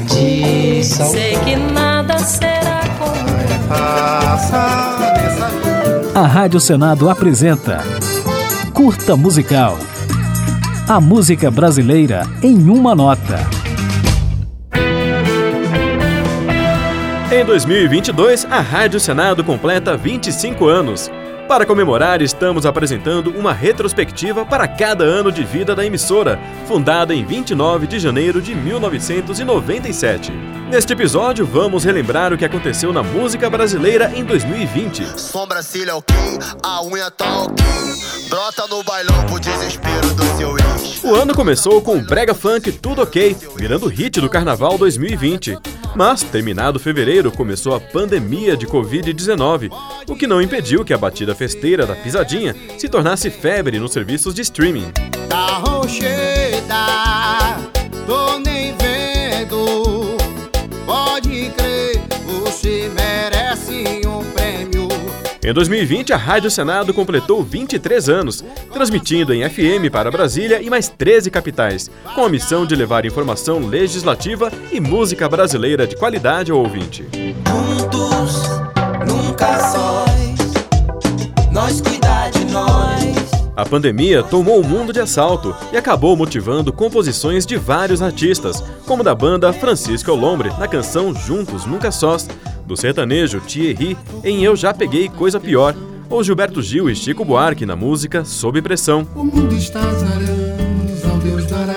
de sal. Sei que nada será como A Rádio Senado apresenta Curta Musical. A música brasileira em uma nota. Em 2022, a Rádio Senado completa 25 anos. Para comemorar, estamos apresentando uma retrospectiva para cada ano de vida da emissora, fundada em 29 de janeiro de 1997. Neste episódio, vamos relembrar o que aconteceu na música brasileira em 2020. Sobrancelha ok, a unha tá ok. Brota no bailão pro desespero do seu ex. O ano começou com o Brega Funk Tudo Ok, virando hit do Carnaval 2020. Mas, terminado fevereiro, começou a pandemia de Covid-19, o que não impediu que a batida festeira da pisadinha se tornasse febre nos serviços de streaming. Tá Em 2020, a Rádio Senado completou 23 anos, transmitindo em FM para Brasília e mais 13 capitais, com a missão de levar informação legislativa e música brasileira de qualidade ao ouvinte. Juntos, nunca sós. Nós cuidar de nós. A pandemia tomou o mundo de assalto e acabou motivando composições de vários artistas, como da banda Francisco Lombre na canção Juntos Nunca Sós, do sertanejo Thierry em Eu Já Peguei Coisa Pior, ou Gilberto Gil e Chico Buarque na música Sob Pressão. O mundo está zarando, ao Deus dará.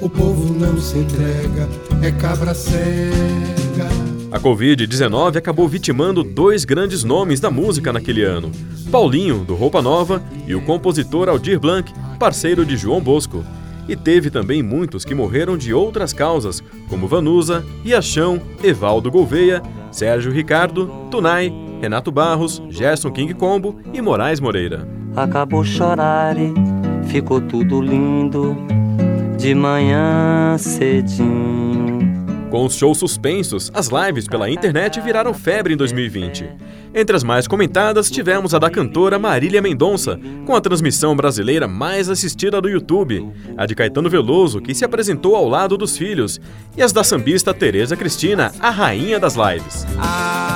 O povo não se entrega, é cabra cega. A Covid-19 acabou vitimando dois grandes nomes da música naquele ano: Paulinho, do Roupa Nova, e o compositor Aldir Blanc, parceiro de João Bosco. E teve também muitos que morreram de outras causas, como Vanusa, Iachão, Evaldo Gouveia, Sérgio Ricardo, Tunai, Renato Barros, Gerson King Combo e Moraes Moreira. Acabou chorar ficou tudo lindo. De manhã cedinho. Com os shows suspensos, as lives pela internet viraram febre em 2020. Entre as mais comentadas, tivemos a da cantora Marília Mendonça, com a transmissão brasileira mais assistida do YouTube, a de Caetano Veloso, que se apresentou ao lado dos filhos, e as da sambista Tereza Cristina, a rainha das lives. A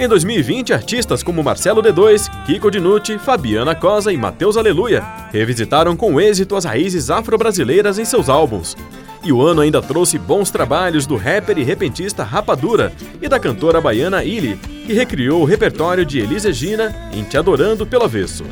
Em 2020, artistas como Marcelo D2, Kiko Dinucci, Fabiana Cosa e Matheus Aleluia revisitaram com êxito as raízes afro-brasileiras em seus álbuns. E o ano ainda trouxe bons trabalhos do rapper e repentista Rapadura e da cantora baiana Illy, que recriou o repertório de Elis Regina em Te Adorando pelo Avesso.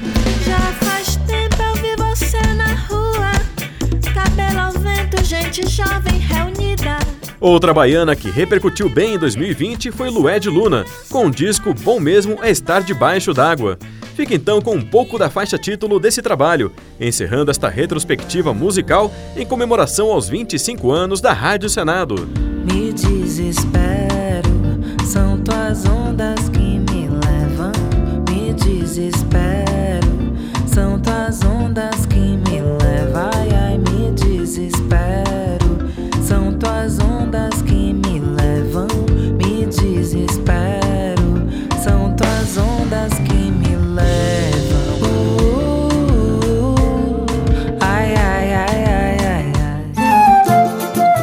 Gente jovem reunida. Outra baiana que repercutiu bem em 2020 foi Lued Luna, com o disco Bom Mesmo é Estar Debaixo d'Água. Fica então com um pouco da faixa título desse trabalho, encerrando esta retrospectiva musical em comemoração aos 25 anos da Rádio Senado. Me desespero, são tuas ondas que me levam. Me desespero,